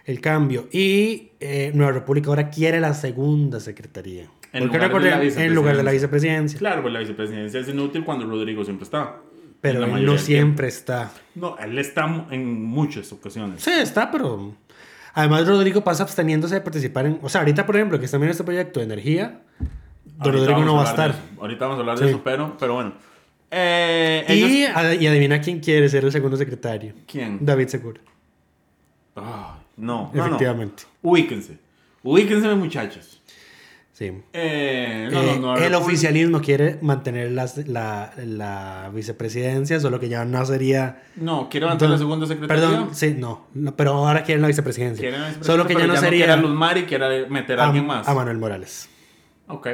el cambio. Y eh, Nueva República ahora quiere la segunda secretaría. En Porque lugar de la en lugar de la vicepresidencia. Claro, pues la vicepresidencia es inútil cuando Rodrigo siempre está. Pero En él no siempre está. No, él está en muchas ocasiones. Sí, está, pero. Además, Rodrigo pasa absteniéndose de participar en. O sea, ahorita, por ejemplo, que está viendo este proyecto de energía, Ahorita Rodrigo no va a estar. Ahorita vamos a hablar Sí. de eso, pero, pero bueno. Eh, Y, ellos- ad- y adivina quién quiere ser el segundo secretario. ¿Quién? David Segura. Ah, no, no, no. Efectivamente. Ubíquense. Ubíquense, muchachos. Sí. Eh, no, Eh, no, no, el oficialismo quiere mantener las- la, la vicepresidencia, solo que ya no sería. No, quiere mantener la segunda secretaría. Perdón, sí, no, no, pero ahora quieren la vicepresidencia. Quieren la vicepresidencia, solo que ya pero no sería quiere a Luz Mari, quiere meter a, a, alguien más. a Manuel Morales. Ok.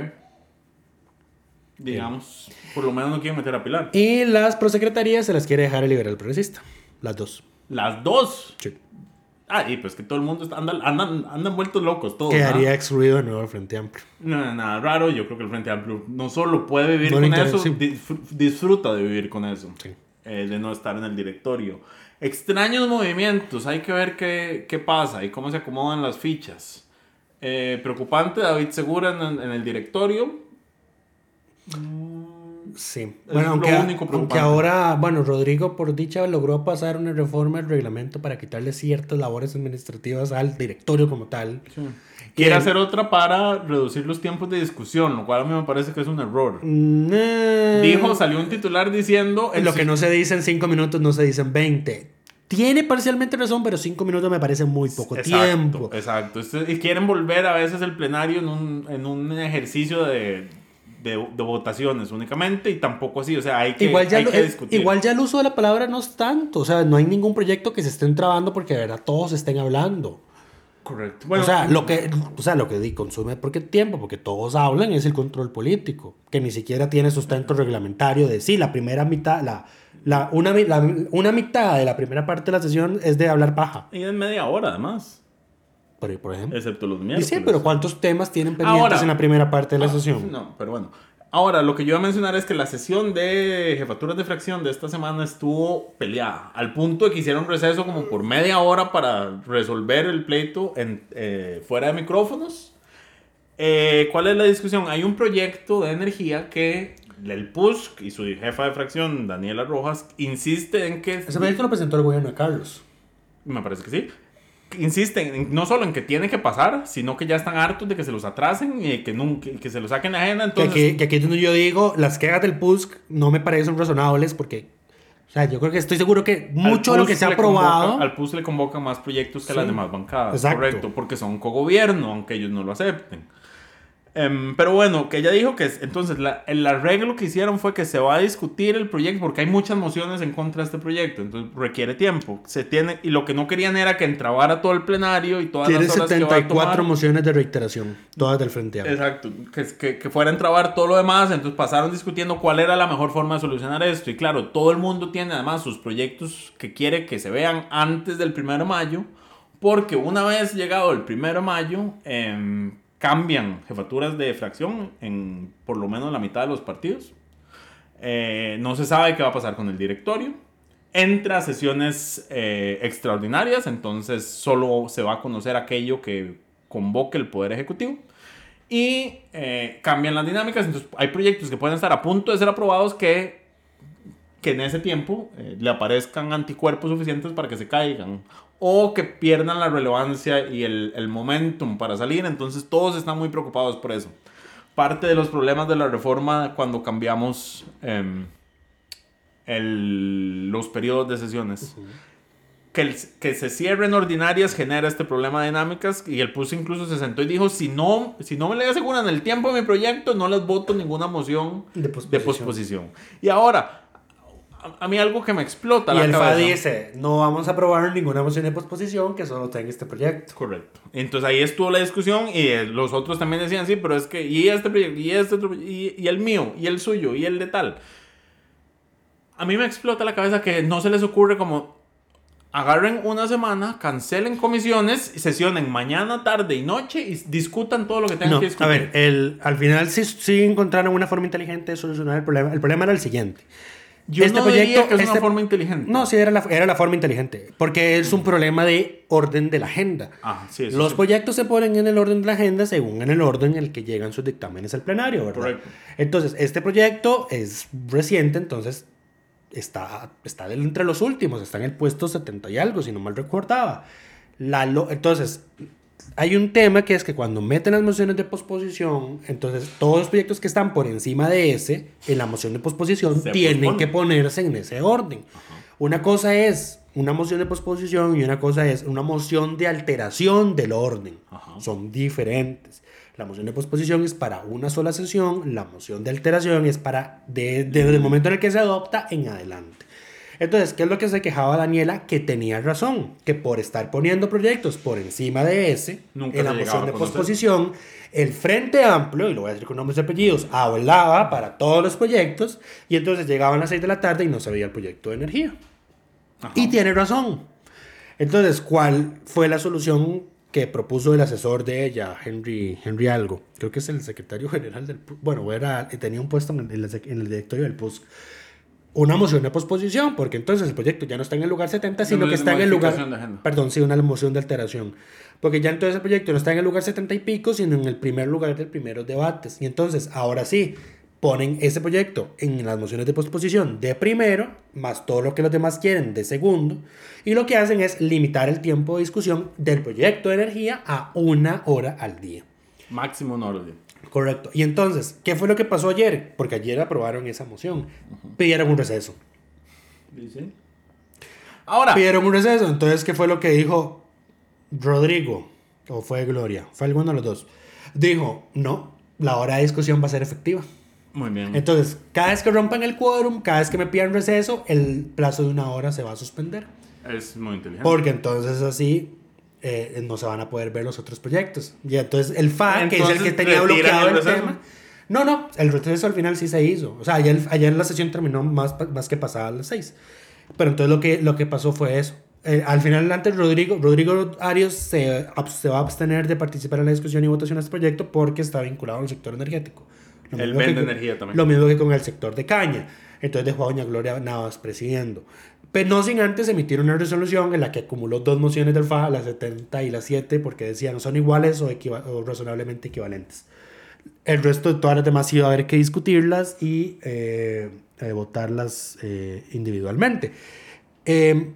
Digamos, por lo menos no quieren meter a Pilar. Y las prosecretarías se las quiere dejar el liberal progresista. Las dos. Las dos. Sí. Ah, y pues que todo el mundo está, andan, andan, andan vueltos locos todos. Quedaría ¿ah? excluido de nuevo el Frente Amplio. No, no, nada raro. Yo creo que el Frente Amplio no solo puede vivir No con eso, sí. disfr- disfruta de vivir con eso. Sí. eh, de no estar en el directorio. Extraños movimientos, hay que ver qué, qué pasa y cómo se acomodan las fichas. Eh, preocupante, David Segura en, en el directorio. Sí. Es Bueno, aunque, único aunque preocupante. ahora, bueno, Rodrigo por dicha logró pasar una reforma del reglamento para quitarle ciertas labores administrativas al directorio como tal. Quiere Y- hacer otra para reducir los tiempos de discusión, lo cual a mí me parece que es un error. Mm, eh, Dijo, salió un titular diciendo... el Lo que no se dice en 5 minutos no se dice en 20. Tiene parcialmente razón, pero 5 minutos me parece muy poco Exacto, tiempo. Exacto. Este- Y quieren volver a veces el plenario en un, en un ejercicio de, de, de votaciones únicamente y tampoco así. O sea, hay que, Igual ya, hay lo- que discutir. igual ya el uso de la palabra no es tanto. O sea, no hay ningún proyecto que se estén trabando porque de verdad todos estén hablando. Correcto. Bueno, o sea, lo que, o sea, lo que di- consume porque tiempo, porque todos hablan, es el control político, que ni siquiera tiene sustento reglamentario de sí, la primera mitad, la, la, una, la- una mitad de la primera parte de la sesión es de hablar paja. Y es media hora además, Por, por ejemplo. excepto los Y miércoles. sí, pero ¿cuántos temas tienen pendientes Ahora- en la primera parte de la Ah, sesión? No, pero bueno. Ahora, lo que yo iba a mencionar es que la sesión de jefaturas de fracción de esta semana estuvo peleada, al punto de que hicieron receso como por media hora para resolver el pleito en, eh, fuera de micrófonos. Eh, ¿Cuál es la discusión? Hay un proyecto de energía que el PUSC y su jefa de fracción, Daniela Rojas, insiste en que... Ese proyecto lo presentó el gobierno de Carlos. Me parece que sí. Insisten en- no solo en que tiene que pasar, sino que ya están hartos de que se los atrasen y que, nunca, que se los saquen a agenda. Que Entonces, aquí, que aquí es donde yo digo, las quejas del PUSC no me parecen razonables porque, o sea, yo creo que estoy seguro que mucho de lo que se ha convoca- aprobado... al PUS le convocan más proyectos que a las demás bancadas. Exacto. Correcto, porque son cogobierno, aunque ellos no lo acepten. Em, pero bueno, que ella dijo que es- entonces la- el arreglo que hicieron fue que se va a discutir el proyecto porque hay muchas mociones en contra de este proyecto, entonces requiere tiempo. Se tiene y lo que no querían era que entrabara todo el plenario y todas las horas que va a 74 tomar. mociones de reiteración, todas del Frente Amplio. Exacto, que, que, que fuera a entrabar todo lo demás, entonces pasaron discutiendo cuál era la mejor forma de solucionar esto. Y claro, todo el mundo tiene además sus proyectos que quiere que se vean antes del primero de mayo, porque una vez llegado el primero de mayo, em, cambian jefaturas de fracción en por lo menos la mitad de los partidos. Eh, no se sabe qué va a pasar con el directorio. Entra a sesiones eh, extraordinarias, entonces solo se va a conocer aquello que convoque el Poder Ejecutivo. y eh, cambian las dinámicas. Entonces, hay proyectos que pueden estar a punto de ser aprobados que, que en ese tiempo le aparezcan anticuerpos suficientes para que se caigan o que pierdan la relevancia y el, el momentum para salir. Entonces, todos están muy preocupados por eso. Parte de los problemas de la reforma cuando cambiamos em, el, los periodos de sesiones que, el- que se cierren ordinarias genera este problema de dinámicas y el PUS incluso se sentó y dijo, si no, si no me le aseguran el tiempo de mi proyecto, no les voto ninguna moción De posposición. Y ahora, a, a mí algo que me explota Y la el FA cabeza. dice, no vamos a aprobar ninguna moción de posposición que solo tenga este proyecto. Correcto. Entonces ahí estuvo la discusión y eh, los otros también decían, sí, pero es que, y este proyecto, y este otro, y, y el mío, y el suyo, y el de tal. A mí me explota la cabeza que no se les ocurre como agarren una semana, cancelen comisiones, sesionen mañana, tarde y noche y discutan todo lo que tengan No, que a discutir. ver, el, al final sí, sí encontraron una forma inteligente de solucionar el problema. El problema era el siguiente. Yo este no diría proyecto- que es este- una forma inteligente. No, sí, era la, era la forma inteligente. Porque es un problema de orden de la agenda. Ah, sí, Los sí. proyectos se ponen en el orden de la agenda según en el orden en el que llegan sus dictámenes al plenario, ¿verdad? Correcto. Entonces, este proyecto es reciente, entonces está, está entre los últimos, está en el puesto 70 y algo, si no mal recordaba. La, entonces, hay un tema que es que cuando meten las mociones de posposición, entonces todos los proyectos que están por encima de ese, en la moción de posposición, Se tienen que ponerse en ese orden. Una cosa es una moción de posposición y una cosa es una moción de alteración del orden. Ajá. Son diferentes. La moción de posposición es para una sola sesión, la moción de alteración es para de- desde el momento en el que se adopta en adelante. Entonces, ¿qué es lo que se quejaba Daniela? Que tenía razón, que por estar poniendo proyectos por encima de ese, Nunca en la moción de posposición, el Frente Amplio, y lo voy a decir con nombres y apellidos, hablaba para todos los proyectos, y entonces llegaban las 6 de la tarde y no se veía el proyecto de energía. Ajá. Y tiene razón. Entonces, ¿cuál fue la solución que propuso el asesor de ella, Henry, Henry Algo? Creo que es el secretario general del. Bueno, era, tenía un puesto en el, en el directorio del PUSC. Una moción de posposición, porque entonces el proyecto ya no está en el lugar 70, sino Una que está en el lugar... Perdón, sí, una moción de alteración. Porque ya entonces el proyecto no está en el lugar 70 y pico, sino en el primer lugar del primeros debates. Y entonces, ahora sí, ponen ese proyecto en las mociones de posposición de primero, más todo lo que los demás quieren de segundo. Y lo que hacen es limitar el tiempo de discusión del proyecto de energía a una hora al día. Máximo un orden. Correcto. Y entonces, ¿qué fue lo que pasó ayer? Porque ayer aprobaron esa moción. Pidieron un receso. Dice. Ahora, Pidieron un receso. Entonces, ¿qué fue lo que dijo Rodrigo? ¿O fue Gloria? Fue alguno de los dos. Dijo, no, la hora de discusión va a ser efectiva. muy bien. Entonces, cada vez que rompan el quórum, cada vez que me pidan receso, el plazo de una hora se va a suspender. Es muy inteligente. Porque entonces así eh, no se van a poder ver los otros proyectos. Y entonces el FA, que es el que tenía ¿retiran bloqueado el el, tema. No, no, el receso al final sí se hizo. O sea, ayer, ayer la sesión terminó más, más que pasada a las 6. Pero entonces lo que, lo que pasó fue eso. Eh, al final, antes Rodrigo, Rodrigo Arias se, se va a abstener de participar en la discusión y votación de este proyecto porque está vinculado al sector energético. Lo que vende energía también. Lo mismo que con el sector de caña. Entonces dejó a Doña Gloria Navas presidiendo. Pero no sin antes emitir una resolución en la que acumuló dos mociones del FA, la 70 y la 7, porque decían son iguales o, equiva- o razonablemente equivalentes. El resto de todas las demás iba a haber que discutirlas y eh, eh, votarlas eh, individualmente. Eh,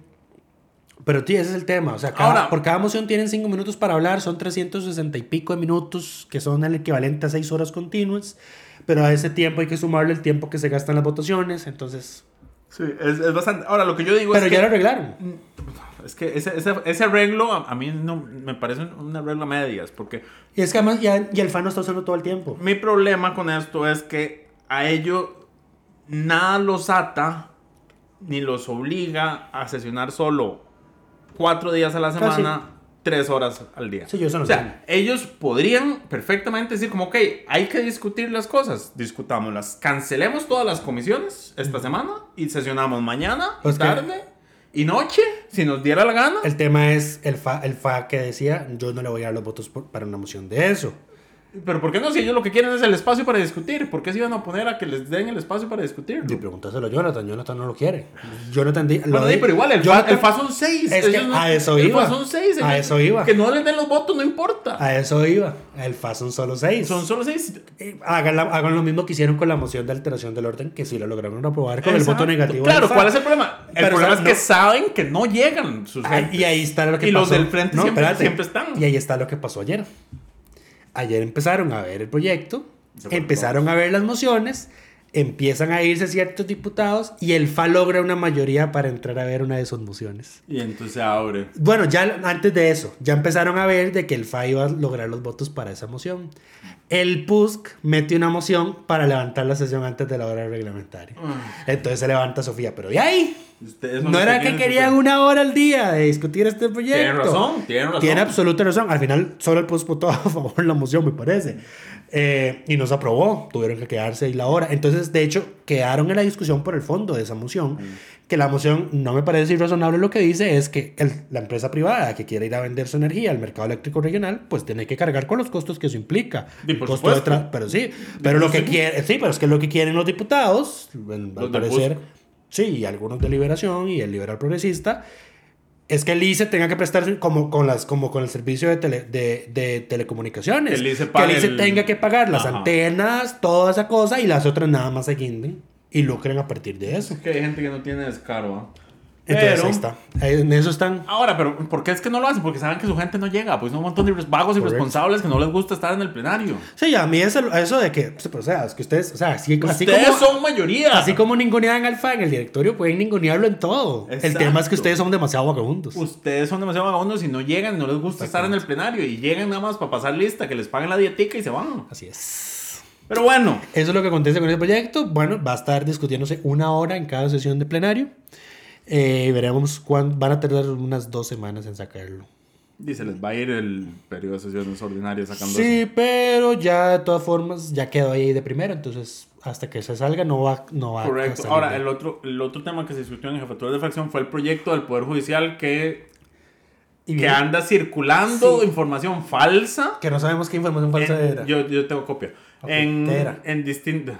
pero sí, ese es el tema. O sea, cada- Ahora- por cada moción tienen 5 minutos para hablar, son 360 y pico de minutos, que son el equivalente a 6 horas continuas. Pero a ese tiempo hay que sumarle el tiempo que se gasta en las votaciones. Entonces. Sí, es, es bastante. Ahora, lo que yo digo Pero es ya que. lo arreglaron. Es que ese, ese, ese arreglo a, a mí no, me parece un arreglo a medias, porque Y es que además ya, y el fan no está usando todo el tiempo. mi problema con esto es que a ellos nada los ata ni los obliga a sesionar solo cuatro días a la semana, tres horas al día. Sí, yo eso no o sea, ellos podrían perfectamente decir como, ok, hay que discutir las cosas, discutámoslas, cancelemos todas las comisiones esta semana y sesionamos mañana, Pues que- tarde y noche, si nos diera la gana. El tema es el FA, el FA que decía: Yo no le voy a dar los votos por- para una moción de eso. Pero ¿por qué no? Si ellos lo que quieren es el espacio para discutir, ¿por qué se iban a oponer a que les den el espacio para discutir? Y pregúntaselo a Jonathan, Jonathan no lo quiere. Jonathan lo Bueno, di- pero igual, el, Jonathan- el FA son seis. Es que no- a eso el iba. FA son seis. A ellos- eso iba. Que no les den los votos, no importa. A eso iba. El FA son solo seis. Son solo seis. Eh, Hagan, la- hagan lo mismo que hicieron con la moción de alteración del orden, que sí lo lograron aprobar con el Exacto. voto negativo. Claro. ¿cuál es el problema? El Pero, problema es que no- saben que no llegan sus gentes. y ahí está lo que Y los pasó. del frente No, siempre, siempre están. Y ahí está lo que pasó ayer. Ayer empezaron a ver el proyecto, empezaron a ver las mociones, empiezan a irse ciertos diputados y el FA logra una mayoría para entrar a ver una de sus mociones. Y entonces abre. Bueno, ya antes de eso, ya empezaron a ver de que el FA iba a lograr los votos para esa moción. El PUSC mete una moción para levantar la sesión antes de la hora reglamentaria. Entonces se levanta Sofía, pero ¿y ahí? No los era que querían una hora al día de discutir este proyecto. Tienen razón, tienen razón. Tiene absoluta razón. Al final, solo el PUSC votó a favor de la moción, me parece. Eh, y no se aprobó. Tuvieron que quedarse ahí la hora. Entonces, de hecho, quedaron en la discusión por el fondo de esa moción. Que la moción no me parece irrazonable. Lo que dice es que el- la empresa privada que quiere ir a vender su energía al mercado eléctrico regional, pues tiene que cargar con los costos que eso implica. Y por costo de pero sí, pero lo que quiere, sí, pero es que lo que quieren los diputados, al Los parecer, sí, y algunos de Liberación y el Liberal Progresista, es que el ICE tenga que prestarse como con las como con el servicio de, tele- de, de telecomunicaciones. Que el ICE que el ICE el- tenga que pagar las Ajá. antenas, toda esa cosa, y las otras nada más se guinden y lucren a partir de eso. Es que hay gente que no tiene descaro. ¿ah? Entonces Pero- ahí está. En eso están. Ahora, pero ¿por qué es que no lo hacen? Porque saben que su gente no llega. Pues son un montón de vagos y responsables que no les gusta estar en el plenario. Sí, a mí eso, eso de que, pues, o sea, es que ustedes, o sea, así, así Ustedes como, son mayoría. Así como ningunean al FA en el directorio, pueden ningunearlo en todo. El Exacto. tema es que ustedes son demasiado vagabundos. Ustedes son demasiado vagabundos y no llegan y no les gusta estar en el plenario. Y llegan nada más para pasar lista, que les paguen la dietica y se van. Así es. Pero bueno, Eso es lo que acontece con el proyecto. Bueno, va a estar discutiéndose una hora en cada sesión de plenario. Eh, veremos cuándo van a tardar unas dos semanas en sacarlo. dice, les va a ir el periodo de sesiones ordinarias sacando Sí, pero ya de todas formas ya quedó ahí de primero, entonces hasta que se salga no va, no va a Correcto. Ahora, el otro, el otro tema que se discutió en jefatura de fracción fue el proyecto del Poder Judicial que, y que anda circulando Sí. información falsa. que no sabemos qué información falsa en- era. yo, yo tengo copia. Ok, en en distintas...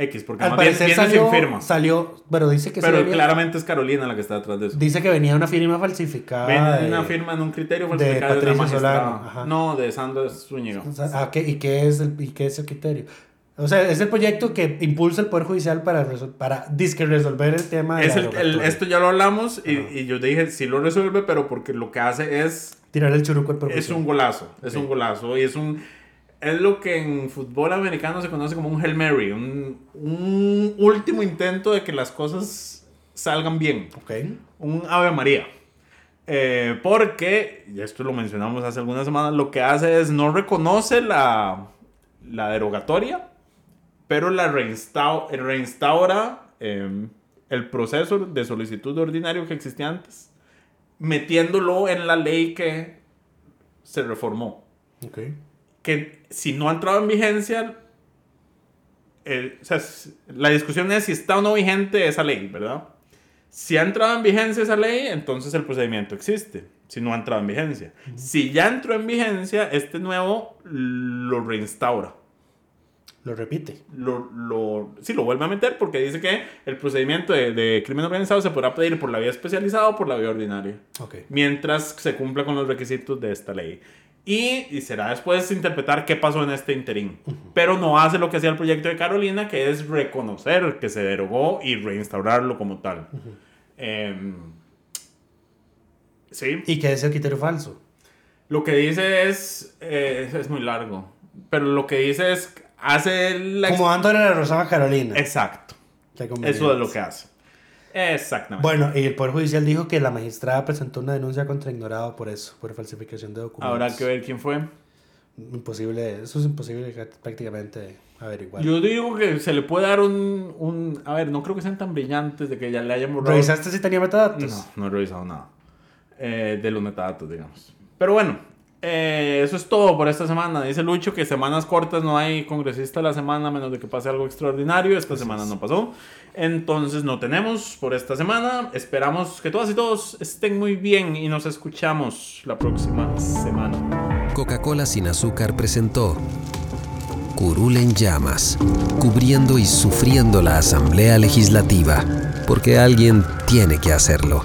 X, porque Al más parecer salió, salió, pero dice que Pero venía- claramente es Carolina la que está detrás de eso. Dice que venía una firma falsificada. Ven de- una firma en un criterio de falsificado de, una Patricia magistrada. Solano. No, de Sandra Zúñiga. O sea, ¿a qué- ¿y, qué es el, ¿Y qué es el criterio? O sea, es el proyecto que impulsa el Poder Judicial para, disque resolver el tema de Es la el- esto ya lo hablamos y, y yo dije, sí lo resuelve, pero porque lo que hace es Tirar el churuco al Es propósito. un golazo, es un golazo y es un es lo que en fútbol americano se conoce como un Hail Mary, un, un último intento de que las cosas salgan bien, Ok. un Ave María. Eh, porque, y esto lo mencionamos hace algunas semanas, lo que hace es no reconoce la, la derogatoria, pero la reinstau- reinstaura eh, el proceso de solicitud de ordinario que existía antes, metiéndolo en la ley que se reformó. Ok. Que si no ha entrado en vigencia, eh, o sea, la discusión es si está o no vigente esa ley, ¿verdad? Si ha entrado en vigencia esa ley, entonces el procedimiento existe. Si no ha entrado en vigencia. Si ya entró en vigencia, este nuevo lo reinstaura. Lo repite. Lo, lo, sí, lo vuelve a meter porque dice que el procedimiento de, de crimen organizado se podrá pedir por la vía especializada o por la vía ordinaria Ok. mientras se cumpla con los requisitos de esta ley. Y, y será después interpretar qué pasó en este interín. Pero no hace lo que hacía el proyecto de Carolina, que es reconocer que se derogó y reinstaurarlo como tal. Em, sí, ¿Y qué es el criterio falso? lo que dice es, eh, es muy largo, pero lo que dice es, hace la... Como dándole la razón a Carolina. Exacto, eso es lo que hace. Exactamente. Bueno, y el Poder Judicial dijo que la magistrada presentó una denuncia contra ignorado por eso, por falsificación de documentos. Habrá que ver quién fue. Imposible, eso es imposible prácticamente averiguar. Yo digo que se le puede dar un, un... A ver, no creo que sean tan brillantes de que ya le hayan borrado... ¿Revisaste si tenía metadatos? No, no he revisado nada. Eh, de los metadatos, digamos. Pero bueno, eh, eso es todo por esta semana. Dice Lucho que semanas cortas no hay congresista a la semana, a menos de que pase algo extraordinario. Esta semana no pasó. Entonces no tenemos por esta semana. Esperamos que todas y todos estén muy bien y nos escuchamos la próxima semana. Coca-Cola sin azúcar presentó Curul en llamas, cubriendo y sufriendo la Asamblea Legislativa, porque alguien tiene que hacerlo.